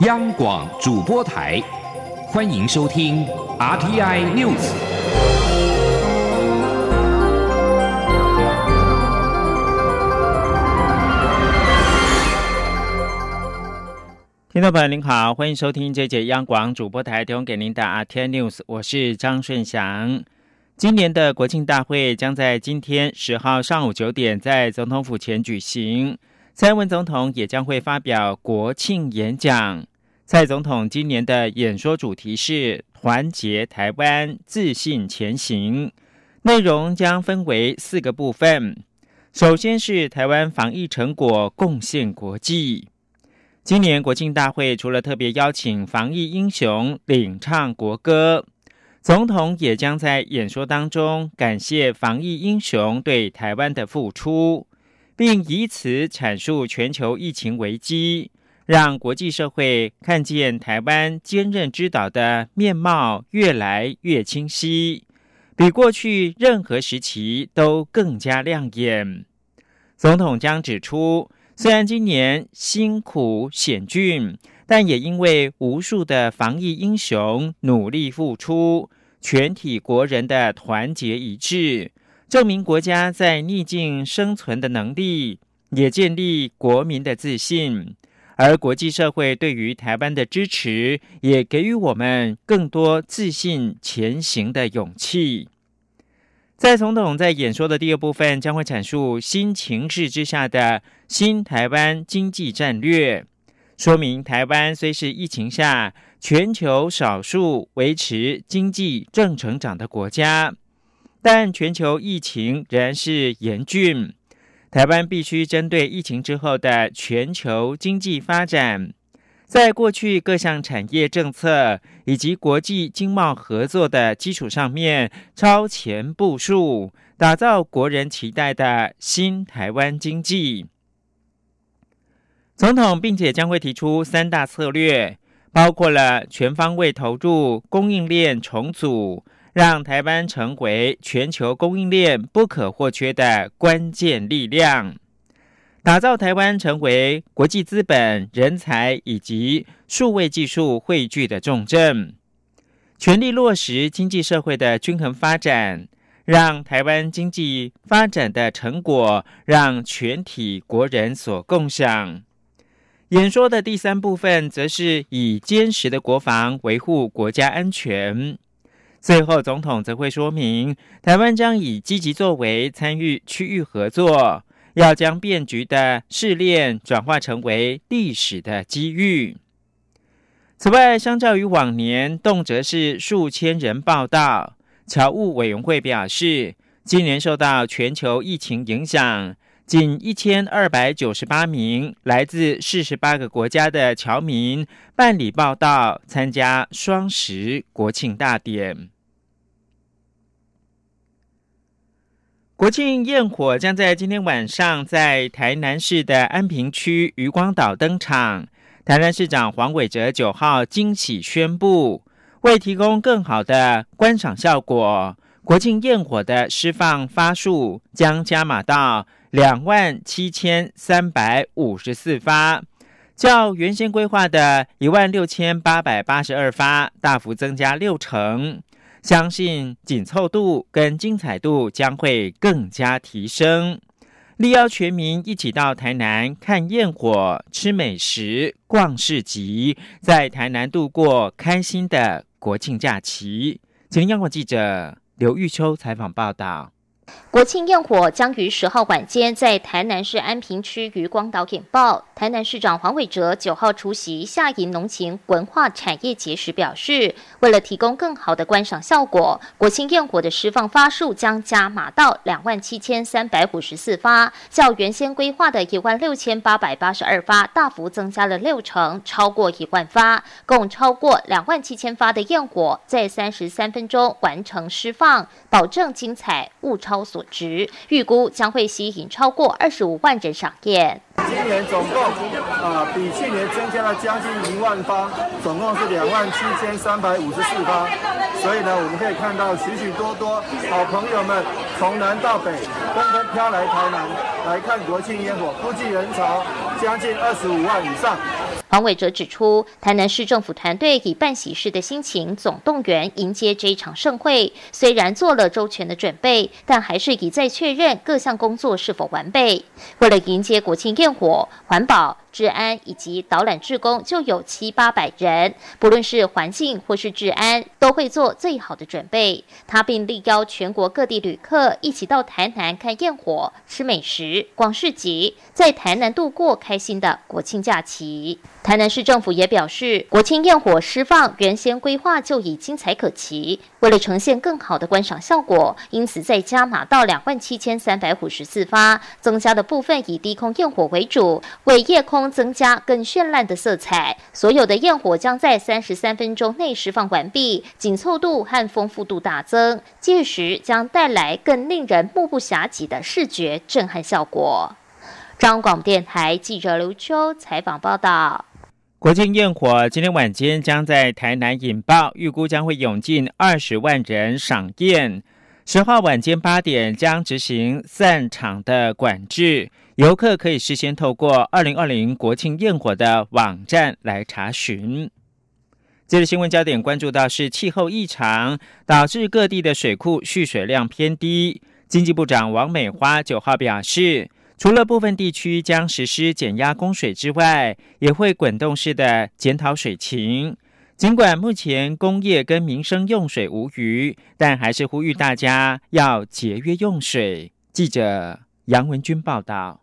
央广主播台，欢迎收听 RTI News。听众朋友您好，欢迎收听这节央广主播台提供给您的 RTI News，我是张顺祥。今年的国庆大会将在今天十号上午九点在总统府前举行。蔡文总统也将会发表国庆演讲。蔡总统今年的演说主题是“团结台湾，自信前行”，内容将分为四个部分。首先是台湾防疫成果贡献国际。今年国庆大会除了特别邀请防疫英雄领唱国歌，总统也将在演说当中感谢防疫英雄对台湾的付出。并以此阐述全球疫情危机，让国际社会看见台湾坚韧之岛的面貌越来越清晰，比过去任何时期都更加亮眼。总统将指出，虽然今年辛苦险峻，但也因为无数的防疫英雄努力付出，全体国人的团结一致。证明国家在逆境生存的能力，也建立国民的自信，而国际社会对于台湾的支持，也给予我们更多自信前行的勇气。在总统在演说的第二部分，将会阐述新情势之下的新台湾经济战略，说明台湾虽是疫情下全球少数维持经济正成长的国家。但全球疫情仍然是严峻，台湾必须针对疫情之后的全球经济发展，在过去各项产业政策以及国际经贸合作的基础上面超前部署，打造国人期待的新台湾经济。总统并且将会提出三大策略，包括了全方位投入供应链重组。让台湾成为全球供应链不可或缺的关键力量，打造台湾成为国际资本、人才以及数位技术汇聚的重镇，全力落实经济社会的均衡发展，让台湾经济发展的成果让全体国人所共享。演说的第三部分，则是以坚实的国防维护国家安全。最后，总统则会说明，台湾将以积极作为参与区域合作，要将变局的试炼转化成为历史的机遇。此外，相较于往年动辄是数千人报道，侨务委员会表示，今年受到全球疫情影响。仅一千二百九十八名来自四十八个国家的侨民办理报到，参加双十国庆大典。国庆焰火将在今天晚上在台南市的安平区渔光岛登场。台南市长黄伟哲九号惊喜宣布，为提供更好的观赏效果，国庆焰火的释放发数将加码到。两万七千三百五十四发，较原先规划的一万六千八百八十二发大幅增加六成，相信紧凑度跟精彩度将会更加提升。力邀全民一起到台南看焰火、吃美食、逛市集，在台南度过开心的国庆假期。请央广记者刘玉秋采访报道。国庆焰火将于十号晚间在台南市安平区渔光岛引爆。台南市长黄伟哲九号出席夏营农情文化产业节时表示，为了提供更好的观赏效果，国庆焰火的释放发数将加码到两万七千三百五十四发，较原先规划的一万六千八百八十二发大幅增加了六成，超过一万发，共超过两万七千发的焰火在三十三分钟完成释放，保证精彩，物超所值，预估将会吸引超过二十五万人赏宴。今年总共啊，比去年增加了将近一万方，总共是两万七千三百五十四方。所以呢，我们可以看到许许多多好朋友们从南到北纷纷飘来台南来看国庆烟火，估计人潮将近二十五万以上。黄伟哲指出，台南市政府团队以办喜事的心情总动员迎接这一场盛会，虽然做了周全的准备，但还是一再确认各项工作是否完备。为了迎接国庆焰火，环保。治安以及导览志工就有七八百人，不论是环境或是治安，都会做最好的准备。他并力邀全国各地旅客一起到台南看焰火、吃美食、逛市集，在台南度过开心的国庆假期。台南市政府也表示，国庆焰火释放原先规划就已精彩可期，为了呈现更好的观赏效果，因此再加码到两万七千三百五十四发，增加的部分以低空焰火为主，为夜空。增加更绚烂的色彩，所有的焰火将在三十三分钟内释放完毕，紧凑度和丰富度大增，届时将带来更令人目不暇接的视觉震撼效果。张广电台记者刘秋采访报道。国庆焰火今天晚间将在台南引爆，预估将会涌进二十万人赏焰。十号晚间八点将执行散场的管制。游客可以事先透过二零二零国庆焰火的网站来查询。接着新闻焦点关注到是气候异常导致各地的水库蓄水量偏低。经济部长王美花九号表示，除了部分地区将实施减压供水之外，也会滚动式的检讨水情。尽管目前工业跟民生用水无余，但还是呼吁大家要节约用水。记者杨文军报道。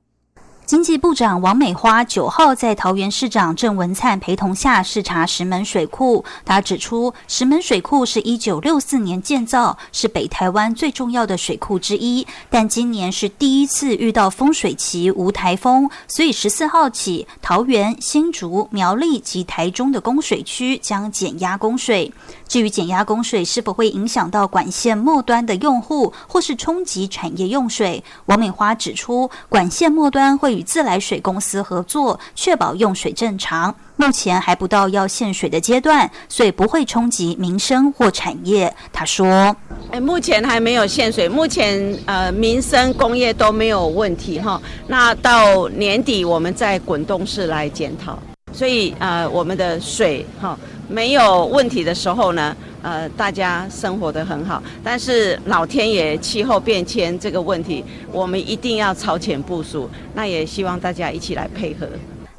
经济部长王美花九号在桃园市长郑文灿陪同下视察石门水库。他指出，石门水库是一九六四年建造，是北台湾最重要的水库之一。但今年是第一次遇到风水期无台风，所以十四号起，桃园、新竹、苗栗及台中的供水区将减压供水。至于减压供水是否会影响到管线末端的用户，或是冲击产业用水，王美花指出，管线末端会与自来水公司合作，确保用水正常。目前还不到要限水的阶段，所以不会冲击民生或产业。他说：“哎，目前还没有限水，目前呃民生工业都没有问题哈。那到年底我们再滚动式来检讨，所以呃我们的水哈。”没有问题的时候呢，呃，大家生活得很好。但是老天爷气候变迁这个问题，我们一定要超前部署。那也希望大家一起来配合。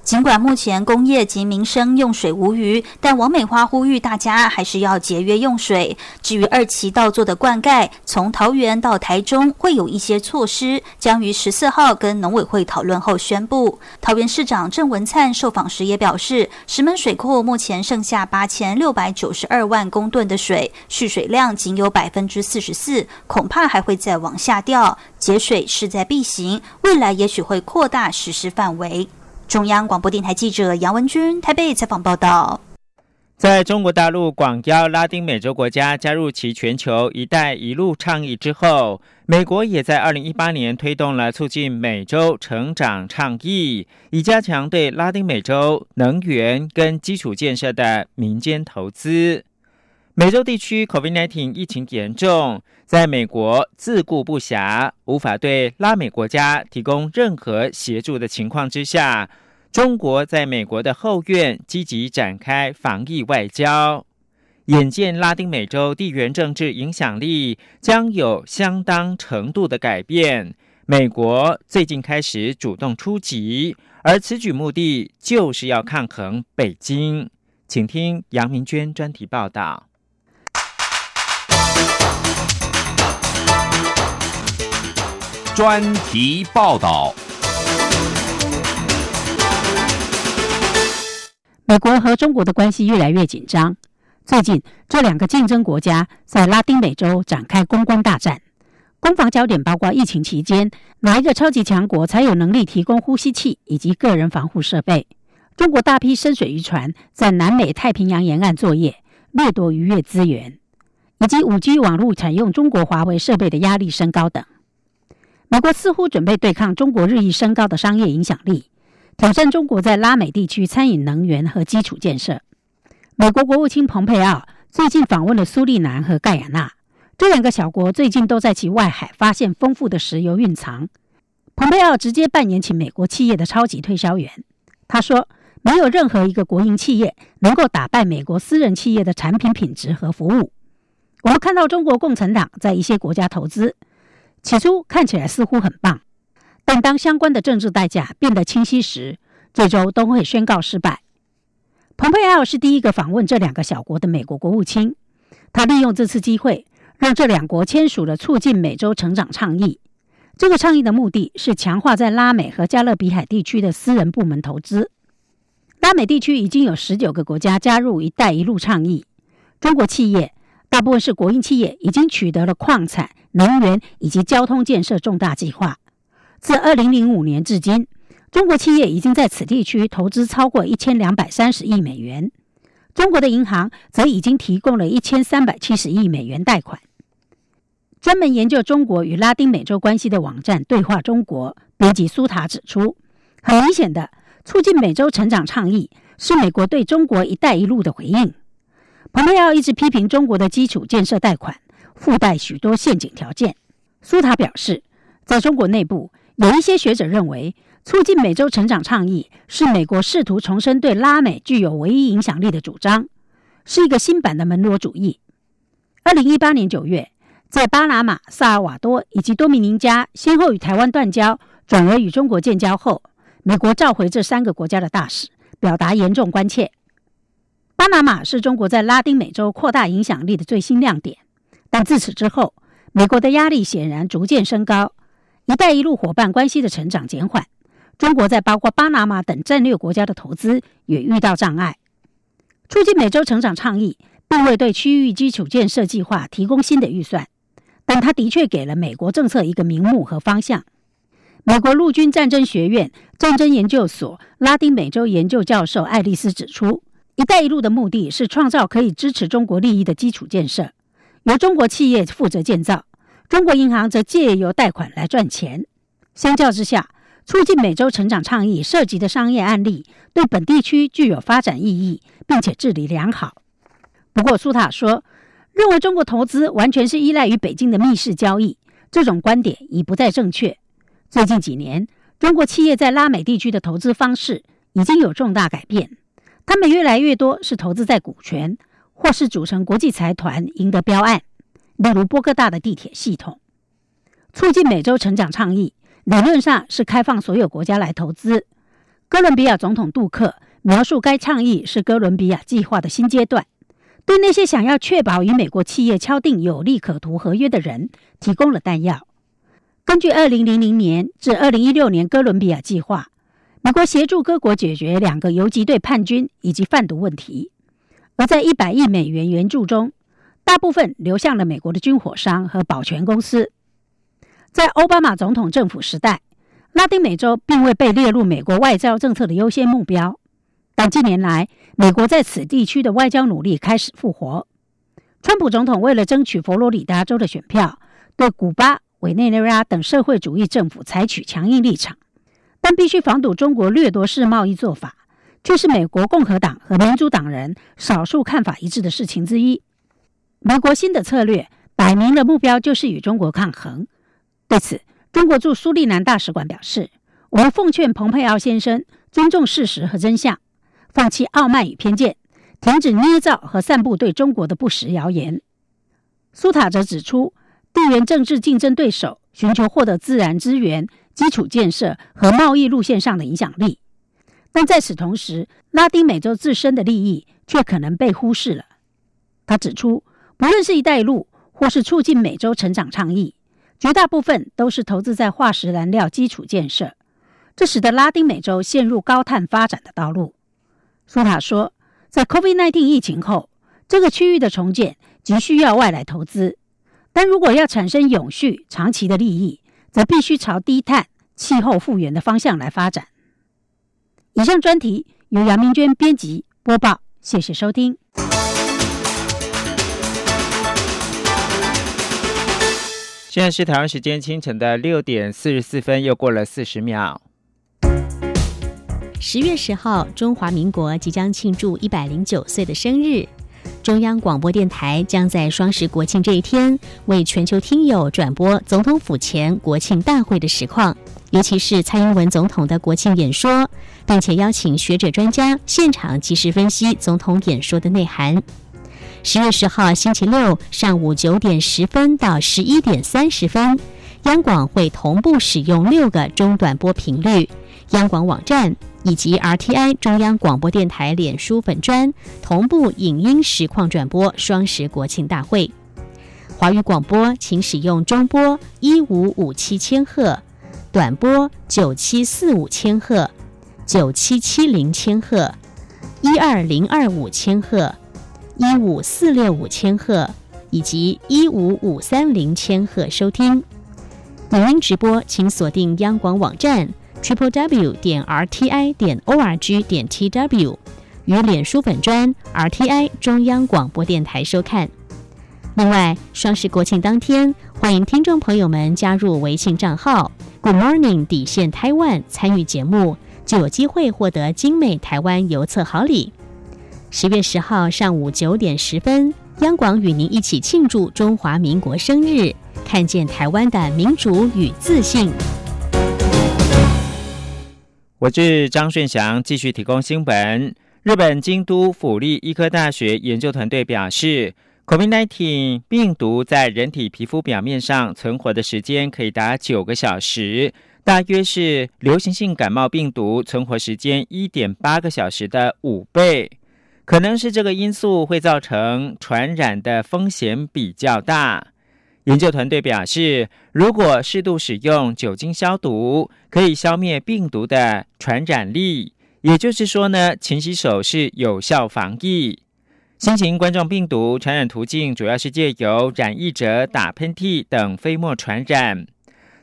尽管目前工业及民生用水无余，但王美花呼吁大家还是要节约用水。至于二期道做的灌溉，从桃园到台中会有一些措施，将于十四号跟农委会讨论后宣布。桃园市长郑文灿受访时也表示，石门水库目前剩下八千六百九十二万公吨的水，蓄水量仅有百分之四十四，恐怕还会再往下掉。节水势在必行，未来也许会扩大实施范围。中央广播电台记者杨文君台北采访报道：在中国大陆广邀拉丁美洲国家加入其全球“一带一路”倡议之后，美国也在二零一八年推动了促进美洲成长倡议，以加强对拉丁美洲能源跟基础建设的民间投资。美洲地区 COVID-19 疫情严重，在美国自顾不暇、无法对拉美国家提供任何协助的情况之下，中国在美国的后院积极展开防疫外交。眼见拉丁美洲地缘政治影响力将有相当程度的改变，美国最近开始主动出击，而此举目的就是要抗衡北京。请听杨明娟专题报道。专题报道：美国和中国的关系越来越紧张。最近，这两个竞争国家在拉丁美洲展开公关大战。攻防焦点包括疫情期间哪一个超级强国才有能力提供呼吸器以及个人防护设备？中国大批深水渔船在南美太平洋沿岸作业，掠夺渔业资源，以及五 G 网络采用中国华为设备的压力升高等。美国似乎准备对抗中国日益升高的商业影响力，挑战中国在拉美地区餐饮、能源和基础建设。美国国务卿蓬佩奥最近访问了苏利南和盖亚纳，这两个小国最近都在其外海发现丰富的石油蕴藏。蓬佩奥直接扮演起美国企业的超级推销员。他说：“没有任何一个国营企业能够打败美国私人企业的产品品质和服务。我们看到中国共产党在一些国家投资，起初看起来似乎很棒，但当相关的政治代价变得清晰时，最终都会宣告失败。蓬佩奥是第一个访问这两个小国的美国国务卿，他利用这次机会，让这两国签署了促进美洲成长倡议。这个倡议的目的是强化在拉美和加勒比海地区的私人部门投资。拉美地区已经有十九个国家加入“一带一路”倡议，中国企业。大部分是国营企业，已经取得了矿产、能源以及交通建设重大计划。自二零零五年至今，中国企业已经在此地区投资超过一千两百三十亿美元。中国的银行则已经提供了一千三百七十亿美元贷款。专门研究中国与拉丁美洲关系的网站“对话中国”编辑苏塔指出，很明显的，促进美洲成长倡议是美国对中国“一带一路”的回应。蓬佩奥一直批评中国的基础建设贷款附带许多陷阱条件。苏塔表示，在中国内部，有一些学者认为，促进美洲成长倡议是美国试图重申对拉美具有唯一影响力的主张，是一个新版的门罗主义。二零一八年九月，在巴拿马、萨尔瓦多以及多米尼加先后与台湾断交，转而与中国建交后，美国召回这三个国家的大使，表达严重关切。巴拿马是中国在拉丁美洲扩大影响力的最新亮点，但自此之后，美国的压力显然逐渐升高，“一带一路”伙伴关系的成长减缓，中国在包括巴拿马等战略国家的投资也遇到障碍。促进美洲成长倡议并未对区域基础建设计划提供新的预算，但它的确给了美国政策一个名目和方向。美国陆军战争学院战争研究所拉丁美洲研究教授爱丽丝指出。“一带一路”的目的是创造可以支持中国利益的基础建设，由中国企业负责建造，中国银行则借由贷款来赚钱。相较之下，促进美洲成长倡议涉及的商业案例对本地区具有发展意义，并且治理良好。不过，苏塔说，认为中国投资完全是依赖于北京的密室交易，这种观点已不再正确。最近几年，中国企业在拉美地区的投资方式已经有重大改变。他们越来越多是投资在股权，或是组成国际财团赢得标案，例如波哥大的地铁系统。促进美洲成长倡议理论上是开放所有国家来投资。哥伦比亚总统杜克描述该倡议是哥伦比亚计划的新阶段，对那些想要确保与美国企业敲定有利可图合约的人提供了弹药。根据二零零零年至二零一六年哥伦比亚计划。美国协助各国解决两个游击队叛军以及贩毒问题，而在一百亿美元援助中，大部分流向了美国的军火商和保全公司。在奥巴马总统政府时代，拉丁美洲并未被列入美国外交政策的优先目标，但近年来，美国在此地区的外交努力开始复活。川普总统为了争取佛罗里达州的选票，对古巴、委内瑞拉等社会主义政府采取强硬立场。但必须防堵中国掠夺式贸易做法，却是美国共和党和民主党人少数看法一致的事情之一。美国新的策略摆明了目标就是与中国抗衡。对此，中国驻苏利南大使馆表示：“我们奉劝蓬佩奥先生尊重事实和真相，放弃傲慢与偏见，停止捏造和散布对中国的不实谣言。”苏塔则指出，地缘政治竞争对手寻求获得自然资源。基础建设和贸易路线上的影响力，但在此同时，拉丁美洲自身的利益却可能被忽视了。他指出，不论是一带一路或是促进美洲成长倡议，绝大部分都是投资在化石燃料基础建设，这使得拉丁美洲陷入高碳发展的道路。苏塔说，在 COVID-19 疫情后，这个区域的重建急需要外来投资，但如果要产生永续长期的利益，则必须朝低碳、气候复原的方向来发展。以上专题由杨明娟编辑播报，谢谢收听。现在是台湾时间清晨的六点四十四分，又过了四十秒。十月十号，中华民国即将庆祝一百零九岁的生日。中央广播电台将在双十国庆这一天，为全球听友转播总统府前国庆大会的实况，尤其是蔡英文总统的国庆演说，并且邀请学者专家现场及时分析总统演说的内涵。十月十号星期六上午九点十分到十一点三十分，央广会同步使用六个中短波频率，央广网站。以及 RTI 中央广播电台脸书粉专同步影音实况转播双十国庆大会。华语广播请使用中波一五五七千赫，短波九七四五千赫、九七七零千赫、一二零二五千赫、一五四六五千赫以及一五五三零千赫收听。影音直播请锁定央广网站。Triple w 点 r t i 点 o r g 点 t w 与脸书粉专 r t i 中央广播电台收看。另外，双十国庆当天，欢迎听众朋友们加入微信账号 Good Morning 底线 Taiwan 参与节目，就有机会获得精美台湾邮册好礼。十月十号上午九点十分，央广与您一起庆祝中华民国生日，看见台湾的民主与自信。我是张顺祥，继续提供新闻。日本京都府立医科大学研究团队表示，COVID-19 病毒在人体皮肤表面上存活的时间可以达九个小时，大约是流行性感冒病毒存活时间一点八个小时的五倍。可能是这个因素会造成传染的风险比较大。研究团队表示，如果适度使用酒精消毒，可以消灭病毒的传染力。也就是说呢，勤洗手是有效防疫。新型冠状病毒传染途径主要是借由染疫者打喷嚏等飞沫传染。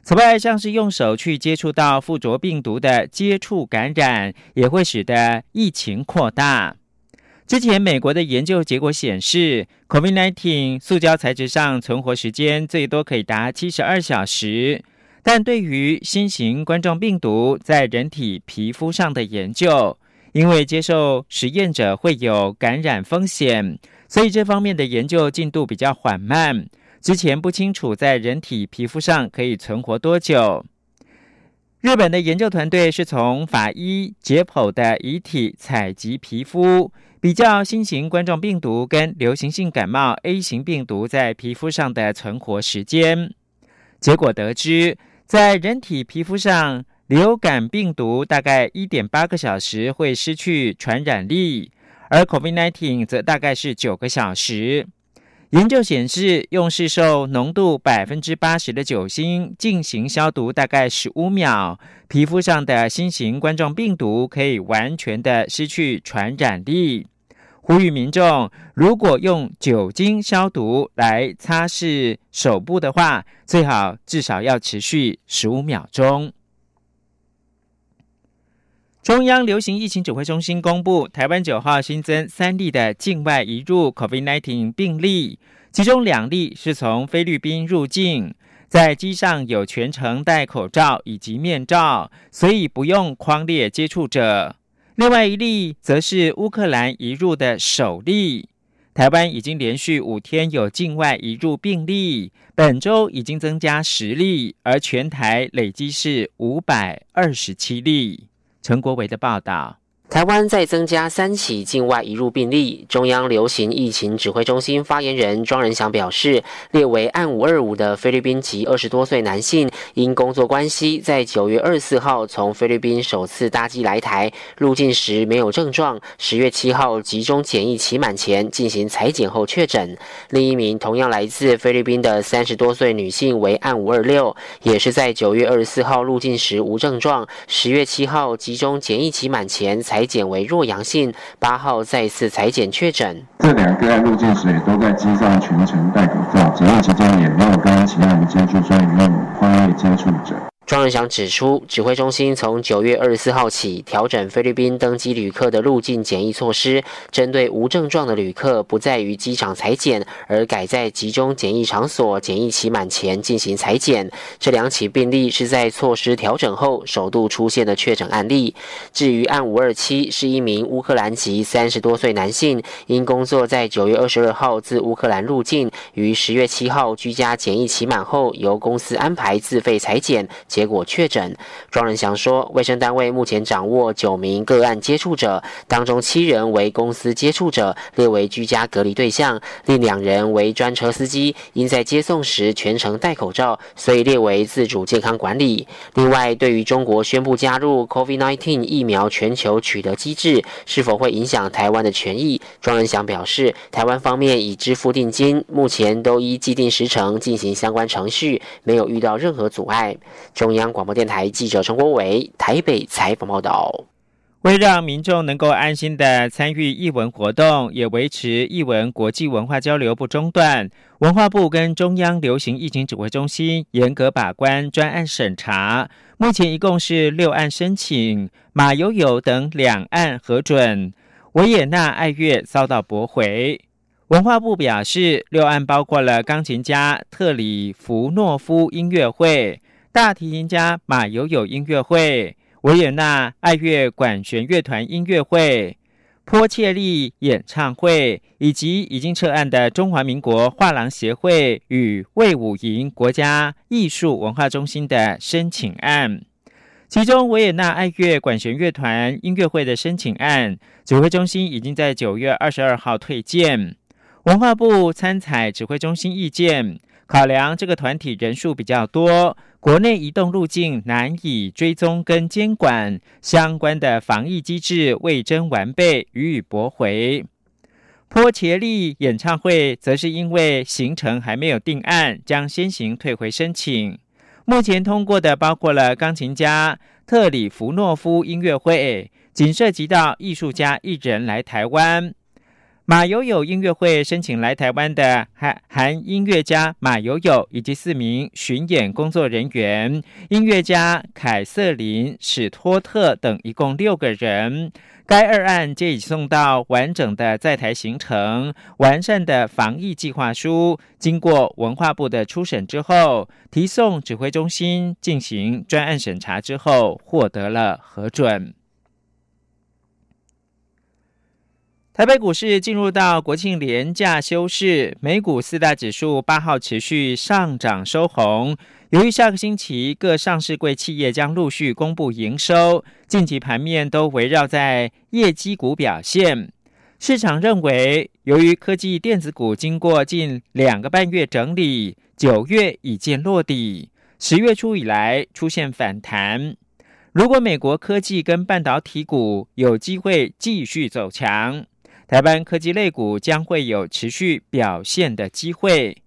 此外，像是用手去接触到附着病毒的接触感染，也会使得疫情扩大。之前美国的研究结果显示，COVID-19 塑胶材质上存活时间最多可以达七十二小时，但对于新型冠状病毒在人体皮肤上的研究，因为接受实验者会有感染风险，所以这方面的研究进度比较缓慢。之前不清楚在人体皮肤上可以存活多久。日本的研究团队是从法医解剖的遗体采集皮肤。比较新型冠状病毒跟流行性感冒 A 型病毒在皮肤上的存活时间，结果得知，在人体皮肤上，流感病毒大概一点八个小时会失去传染力，而 COVID-19 则大概是九个小时。研究显示，用市售浓度百分之八十的酒精进行消毒，大概十五秒，皮肤上的新型冠状病毒可以完全的失去传染力。呼吁民众，如果用酒精消毒来擦拭手部的话，最好至少要持续十五秒钟。中央流行疫情指挥中心公布，台湾九号新增三例的境外移入 COVID-19 病例，其中两例是从菲律宾入境，在机上有全程戴口罩以及面罩，所以不用框列接触者。另外一例则是乌克兰移入的首例。台湾已经连续五天有境外移入病例，本周已经增加十例，而全台累计是五百二十七例。陈国维的报道。台湾再增加三起境外移入病例，中央流行疫情指挥中心发言人庄仁祥表示，列为案五二五的菲律宾籍二十多岁男性，因工作关系，在九月二十四号从菲律宾首次搭机来台，入境时没有症状，十月七号集中检疫期满前进行裁剪后确诊。另一名同样来自菲律宾的三十多岁女性为案五二六，也是在九月二十四号入境时无症状，十月七号集中检疫期满前才。检为弱阳性，八号再次裁检确诊。这两个案入境时也都在机上全程戴口罩，检疫期间也没有跟其他人接触，所以没有跨越接触者。庄仁祥指出，指挥中心从九月二十四号起调整菲律宾登机旅客的入境检疫措施，针对无症状的旅客不在于机场裁检，而改在集中检疫场所检疫期满前进行裁检。这两起病例是在措施调整后首度出现的确诊案例。至于案五二七，是一名乌克兰籍三十多岁男性，因工作在九月二十二号自乌克兰入境，于十月七号居家检疫期满后，由公司安排自费裁检。结果确诊，庄仁祥说，卫生单位目前掌握九名个案接触者，当中七人为公司接触者，列为居家隔离对象；另两人为专车司机，因在接送时全程戴口罩，所以列为自主健康管理。另外，对于中国宣布加入 COVID-19 疫苗全球取得机制，是否会影响台湾的权益？庄仁祥表示，台湾方面已支付定金，目前都依既定时程进行相关程序，没有遇到任何阻碍。中央广播电台记者陈国伟台北采访报道：为让民众能够安心的参与艺文活动，也维持艺文国际文化交流不中断，文化部跟中央流行疫情指挥中心严格把关专案审查。目前一共是六案申请，马友友等两案核准，维也纳爱乐遭到驳回。文化部表示，六案包括了钢琴家特里弗诺夫音乐会。大提琴家马友友音乐会、维也纳爱乐管弦乐团音乐会、波切利演唱会，以及已经撤案的中华民国画廊协会与魏武营国家艺术文化中心的申请案。其中，维也纳爱乐管弦乐团音乐会的申请案，指挥中心已经在九月二十二号退件。文化部参采指挥中心意见，考量这个团体人数比较多。国内移动路径难以追踪跟监管，相关的防疫机制未臻完备，予以驳回。波切利演唱会则是因为行程还没有定案，将先行退回申请。目前通过的包括了钢琴家特里弗诺夫音乐会，仅涉及到艺术家一人来台湾。马友友音乐会申请来台湾的韩韩音乐家马友友以及四名巡演工作人员，音乐家凯瑟琳史托特等一共六个人。该二案皆已送到完整的在台行程、完善的防疫计划书，经过文化部的初审之后，提送指挥中心进行专案审查之后，获得了核准。台北股市进入到国庆连假休市，美股四大指数八号持续上涨收红。由于下个星期各上市柜企业将陆续公布营收，近期盘面都围绕在业绩股表现。市场认为，由于科技电子股经过近两个半月整理，九月已见落底，十月初以来出现反弹。如果美国科技跟半导体股有机会继续走强。台湾科技类股将会有持续表现的机会，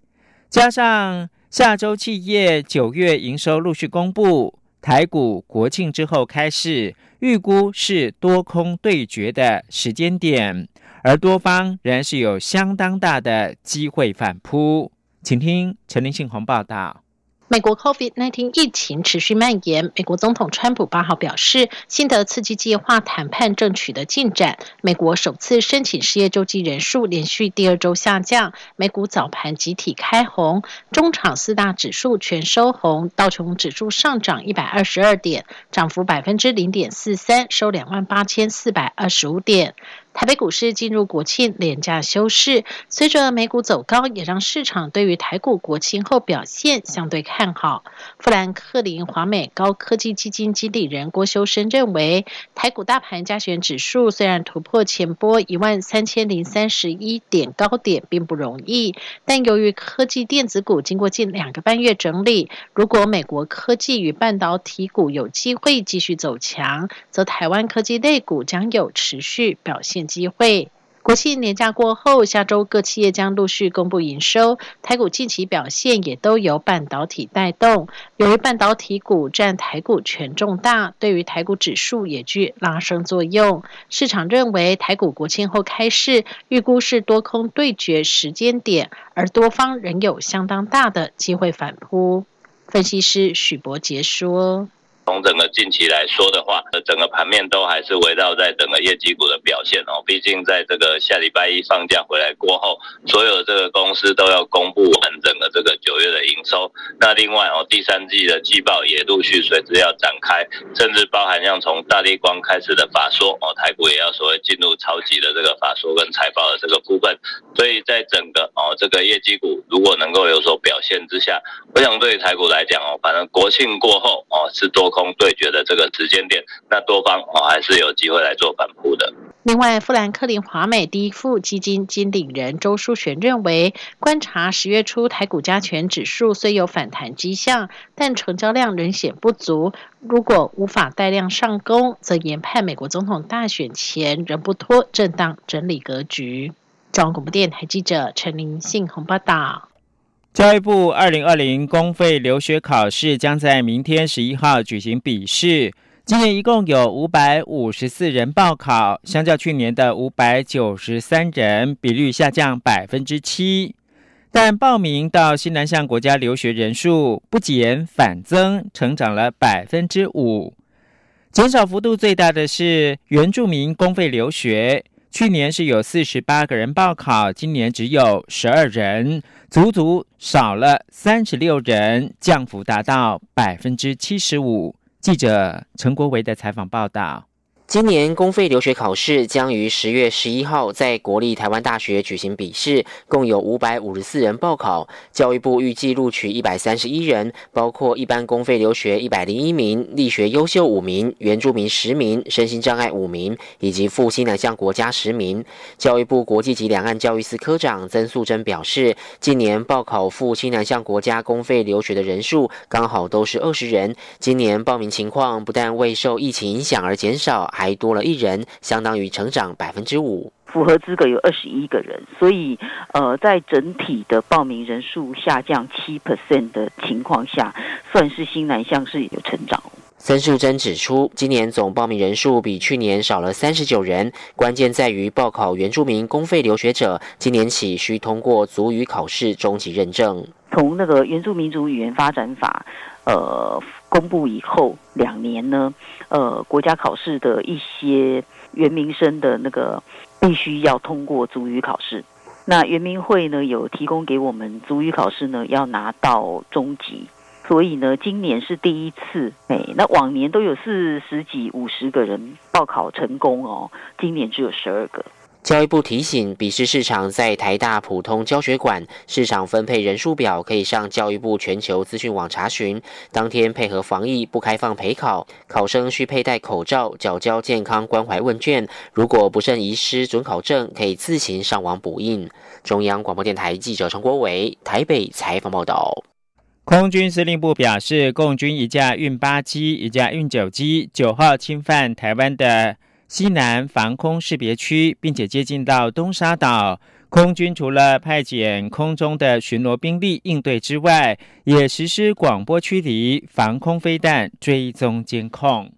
加上下周企业九月营收陆续公布，台股国庆之后开市，预估是多空对决的时间点，而多方仍然是有相当大的机会反扑。请听陈林信宏报道。美国 COVID-19 疫情持续蔓延。美国总统川普八号表示，新的刺激计划谈判正取得进展。美国首次申请失业救济人数连续第二周下降。美股早盘集体开红，中场四大指数全收红。道琼指数上涨一百二十二点，涨幅百分之零点四三，收两万八千四百二十五点。台北股市进入国庆廉价休市，随着美股走高，也让市场对于台股国庆后表现相对看好。富兰克林华美高科技基金经理人郭修生认为，台股大盘加权指数虽然突破前波一万三千零三十一点高点并不容易，但由于科技电子股经过近两个半月整理，如果美国科技与半导体股有机会继续走强，则台湾科技类股将有持续表现。机会。国庆年假过后，下周各企业将陆续公布营收。台股近期表现也都由半导体带动。由于半导体股占台股权重大，对于台股指数也具拉升作用。市场认为台股国庆后开市，预估是多空对决时间点，而多方仍有相当大的机会反扑。分析师许博杰说。从整个近期来说的话，整个盘面都还是围绕在整个业绩股的表现哦。毕竟在这个下礼拜一放假回来过后，所有这个公司都要公布完整的这个九月的营收。那另外哦，第三季的季报也陆续随之要展开，甚至包含像从大力光开始的法说哦，台股也要所谓进入超级的这个法说跟财报的这个部分。所以在整个哦这个业绩股如果能够有所表现之下，我想对台股来讲哦，反正国庆过后哦是多。对决的这个时间点，那多方哦还是有机会来做反扑的。另外，富兰克林华美第一副基金经理人周淑璇认为，观察十月初台股加权指数虽有反弹迹象，但成交量仍显不足。如果无法带量上攻，则研判美国总统大选前仍不脱震荡整理格局。中央广播电台记者陈林信鸿报道。教育部二零二零公费留学考试将在明天十一号举行笔试。今年一共有五百五十四人报考，相较去年的五百九十三人，比率下降百分之七。但报名到西南向国家留学人数不减反增，成长了百分之五。减少幅度最大的是原住民公费留学。去年是有四十八个人报考，今年只有十二人，足足少了三十六人，降幅达到百分之七十五。记者陈国维的采访报道。今年公费留学考试将于十月十一号在国立台湾大学举行笔试，共有五百五十四人报考。教育部预计录取一百三十一人，包括一般公费留学一百零一名、力学优秀五名、原住民十名、身心障碍五名，以及赴西南向国家十名。教育部国际及两岸教育司科长曾素贞表示，今年报考赴西南向国家公费留学的人数刚好都是二十人。今年报名情况不但未受疫情影响而减少。还多了一人，相当于成长百分之五。符合资格有二十一个人，所以呃，在整体的报名人数下降七 percent 的情况下，算是新南向是有成长。曾素珍指出，今年总报名人数比去年少了三十九人，关键在于报考原住民公费留学者，今年起需通过族语考试中级认证。从那个原住民族语言发展法，呃。公布以后两年呢，呃，国家考试的一些原民生的那个必须要通过足语考试。那原民会呢有提供给我们足语考试呢要拿到中级，所以呢今年是第一次。哎，那往年都有四十几、五十个人报考成功哦，今年只有十二个。教育部提醒，笔试市场在台大普通教学馆，市场分配人数表可以上教育部全球资讯网查询。当天配合防疫不开放陪考，考生需佩戴口罩，缴交健康关怀问卷。如果不慎遗失准考证，可以自行上网补印。中央广播电台记者陈国伟台北采访报道。空军司令部表示，共军一架运八机、一架运九机，九号侵犯台湾的。西南防空识别区，并且接近到东沙岛，空军除了派遣空中的巡逻兵力应对之外，也实施广播驱离、防空飞弹追踪监控。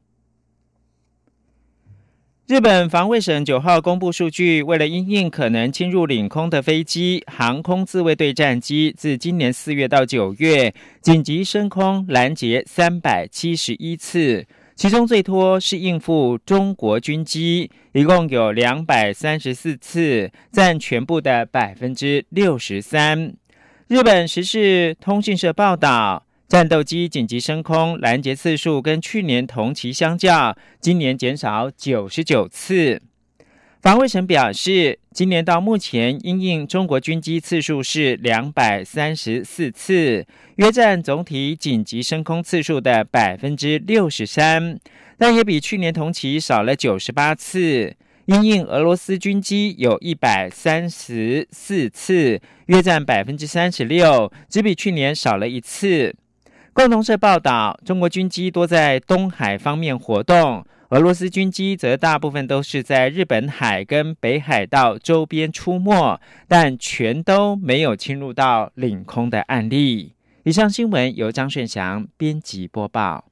日本防卫省九号公布数据，为了因应可能侵入领空的飞机，航空自卫队战机自今年四月到九月，紧急升空拦截三百七十一次。其中最多是应付中国军机，一共有两百三十四次，占全部的百分之六十三。日本时事通讯社报道，战斗机紧急升空拦截次数跟去年同期相较，今年减少九十九次。防卫省表示，今年到目前，因应中国军机次数是两百三十四次，约占总体紧急升空次数的百分之六十三，但也比去年同期少了九十八次。因应俄罗斯军机有一百三十四次，约占百分之三十六，只比去年少了一次。共同社报道，中国军机多在东海方面活动。俄罗斯军机则大部分都是在日本海跟北海道周边出没，但全都没有侵入到领空的案例。以上新闻由张顺祥编辑播报。